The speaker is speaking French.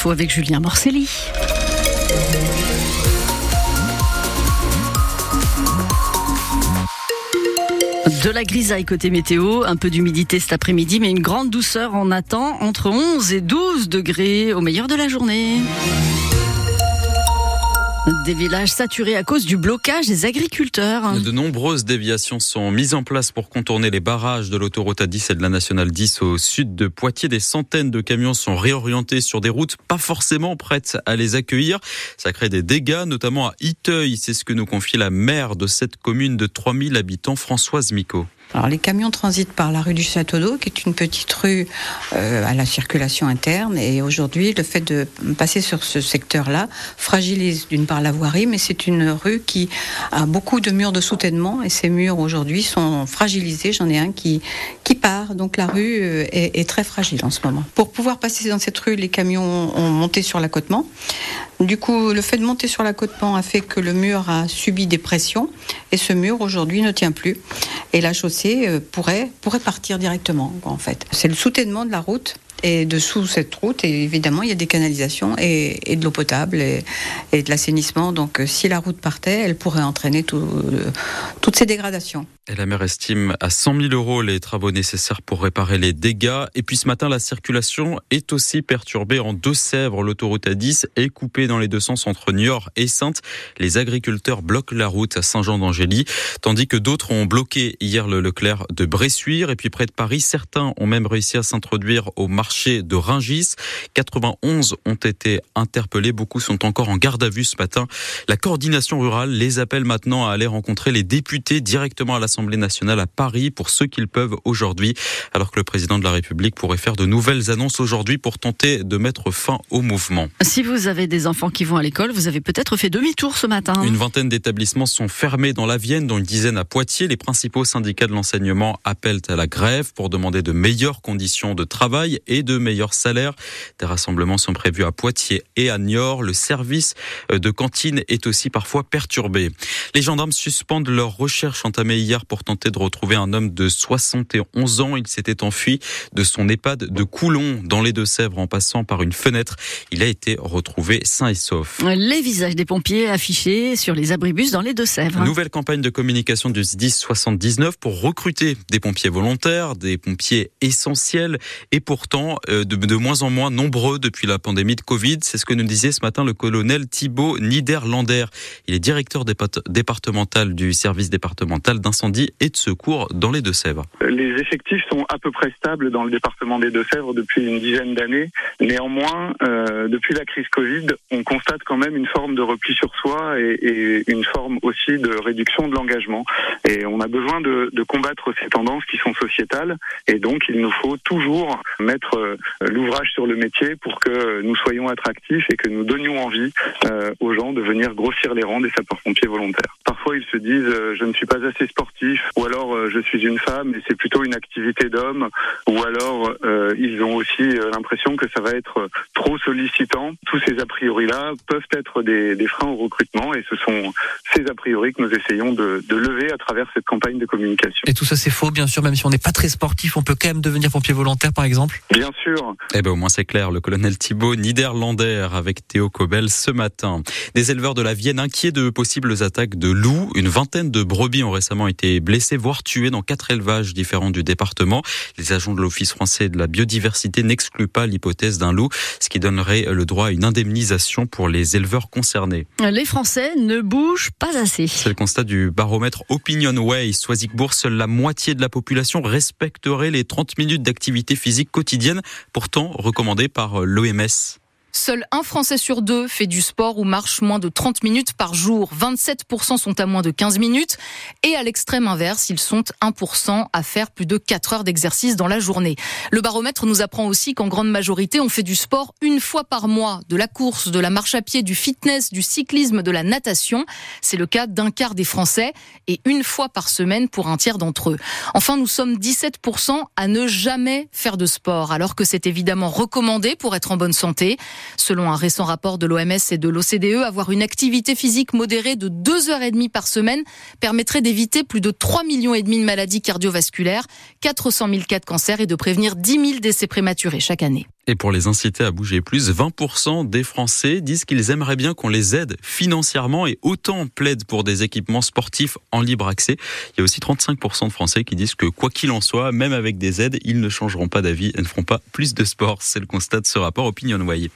infos avec Julien Morcelli. De la grisaille côté météo, un peu d'humidité cet après-midi, mais une grande douceur en attend entre 11 et 12 degrés au meilleur de la journée. Des villages saturés à cause du blocage des agriculteurs. De nombreuses déviations sont mises en place pour contourner les barrages de l'autoroute A10 et de la nationale 10 au sud de Poitiers. Des centaines de camions sont réorientés sur des routes pas forcément prêtes à les accueillir. Ça crée des dégâts, notamment à Iteuil. C'est ce que nous confie la maire de cette commune de 3000 habitants, Françoise Micot. Alors les camions transitent par la rue du Château d'Eau, qui est une petite rue euh, à la circulation interne. Et aujourd'hui, le fait de passer sur ce secteur-là fragilise d'une part la voirie, mais c'est une rue qui a beaucoup de murs de soutènement. Et ces murs aujourd'hui sont fragilisés. J'en ai un qui, qui part. Donc la rue euh, est, est, très fragile en ce moment. Pour pouvoir passer dans cette rue, les camions ont monté sur l'accotement. Du coup, le fait de monter sur l'accotement a fait que le mur a subi des pressions. Et ce mur aujourd'hui ne tient plus. Et la chaussée euh, pourrait, pourrait partir directement, en fait. C'est le soutènement de la route et dessous cette route, et évidemment, il y a des canalisations et, et de l'eau potable et, et de l'assainissement. Donc, euh, si la route partait, elle pourrait entraîner tout, euh, toutes ces dégradations. Et la maire estime à 100 000 euros les travaux nécessaires pour réparer les dégâts. Et puis ce matin, la circulation est aussi perturbée en Deux-Sèvres. L'autoroute A10 est coupée dans les deux sens entre Niort et Sainte. Les agriculteurs bloquent la route à Saint-Jean-d'Angély, tandis que d'autres ont bloqué hier le Leclerc de Bressuire. Et puis près de Paris, certains ont même réussi à s'introduire au marché de Ringis. 91 ont été interpellés. Beaucoup sont encore en garde à vue ce matin. La coordination rurale les appelle maintenant à aller rencontrer les députés directement à l'Assemblée nationale à Paris pour ceux qu'ils peuvent aujourd'hui, alors que le président de la République pourrait faire de nouvelles annonces aujourd'hui pour tenter de mettre fin au mouvement. Si vous avez des enfants qui vont à l'école, vous avez peut-être fait demi-tour ce matin. Une vingtaine d'établissements sont fermés dans la Vienne, dont une dizaine à Poitiers. Les principaux syndicats de l'enseignement appellent à la grève pour demander de meilleures conditions de travail et de meilleurs salaires. Des rassemblements sont prévus à Poitiers et à Niort. Le service de cantine est aussi parfois perturbé. Les gendarmes suspendent leur recherche entamée hier pour tenter de retrouver un homme de 71 ans. Il s'était enfui de son EHPAD de Coulon dans les Deux-Sèvres en passant par une fenêtre. Il a été retrouvé sain et sauf. Les visages des pompiers affichés sur les abribus dans les Deux-Sèvres. Nouvelle campagne de communication du 10 79 pour recruter des pompiers volontaires, des pompiers essentiels et pourtant euh, de, de moins en moins nombreux depuis la pandémie de Covid. C'est ce que nous disait ce matin le colonel Thibault Niederlander. Il est directeur départemental du service départemental d'incendie et de secours dans les Deux-Sèvres. Les effectifs sont à peu près stables dans le département des Deux-Sèvres depuis une dizaine d'années. Néanmoins, euh, depuis la crise Covid, on constate quand même une forme de repli sur soi et, une forme aussi de réduction de l'engagement. Et on a besoin de, combattre ces tendances qui sont sociétales. Et donc, il nous faut toujours mettre euh, l'ouvrage sur le métier pour que nous soyons attractifs et que nous donnions envie euh, aux gens de venir grossir les rangs des sapeurs-pompiers volontaires. Parfois, ils se disent euh, je ne suis pas assez sportif ou alors euh, je suis une femme et c'est plutôt une activité d'homme, ou alors euh, ils ont aussi euh, l'impression que ça va être trop sollicitant. Tous ces a priori-là peuvent être des, des, freins au recrutement et ce sont ces a priori que nous essayons de, de lever à travers cette campagne de communication. Et tout ça c'est faux, bien sûr, même si on n'est pas très sportif, on peut quand même devenir pompier volontaire par exemple Bien sûr. Eh ben au moins c'est clair, le colonel Thibault Niederlander avec Théo Cobel ce matin. Des éleveurs de la Vienne inquiets de possibles attaques de loups, une vingtaine de brebis ont récemment été blessés, voire tués dans quatre élevages différents du département. Les agents de l'Office français de la biodiversité n'excluent pas l'hypothèse d'un loup, ce qui donnerait le droit à une indemnisation pour les éleveurs concernés. Les Français ne bougent pas assez. C'est le constat du baromètre Opinion Way. Soisigbourg, seule la moitié de la population respecterait les 30 minutes d'activité physique quotidienne, pourtant recommandées par l'OMS. Seul un Français sur deux fait du sport ou marche moins de 30 minutes par jour. 27% sont à moins de 15 minutes. Et à l'extrême inverse, ils sont 1% à faire plus de 4 heures d'exercice dans la journée. Le baromètre nous apprend aussi qu'en grande majorité, on fait du sport une fois par mois. De la course, de la marche à pied, du fitness, du cyclisme, de la natation. C'est le cas d'un quart des Français et une fois par semaine pour un tiers d'entre eux. Enfin, nous sommes 17% à ne jamais faire de sport, alors que c'est évidemment recommandé pour être en bonne santé. Selon un récent rapport de l'OMS et de l'OCDE, avoir une activité physique modérée de 2 heures et demie par semaine permettrait d'éviter plus de 3 millions et demi de maladies cardiovasculaires, 400 000 cas de cancer et de prévenir 10 000 décès prématurés chaque année. Et pour les inciter à bouger plus, 20% des Français disent qu'ils aimeraient bien qu'on les aide financièrement et autant plaident pour des équipements sportifs en libre accès. Il y a aussi 35% de Français qui disent que quoi qu'il en soit, même avec des aides, ils ne changeront pas d'avis et ne feront pas plus de sport. C'est le constat de ce rapport Opinion Way.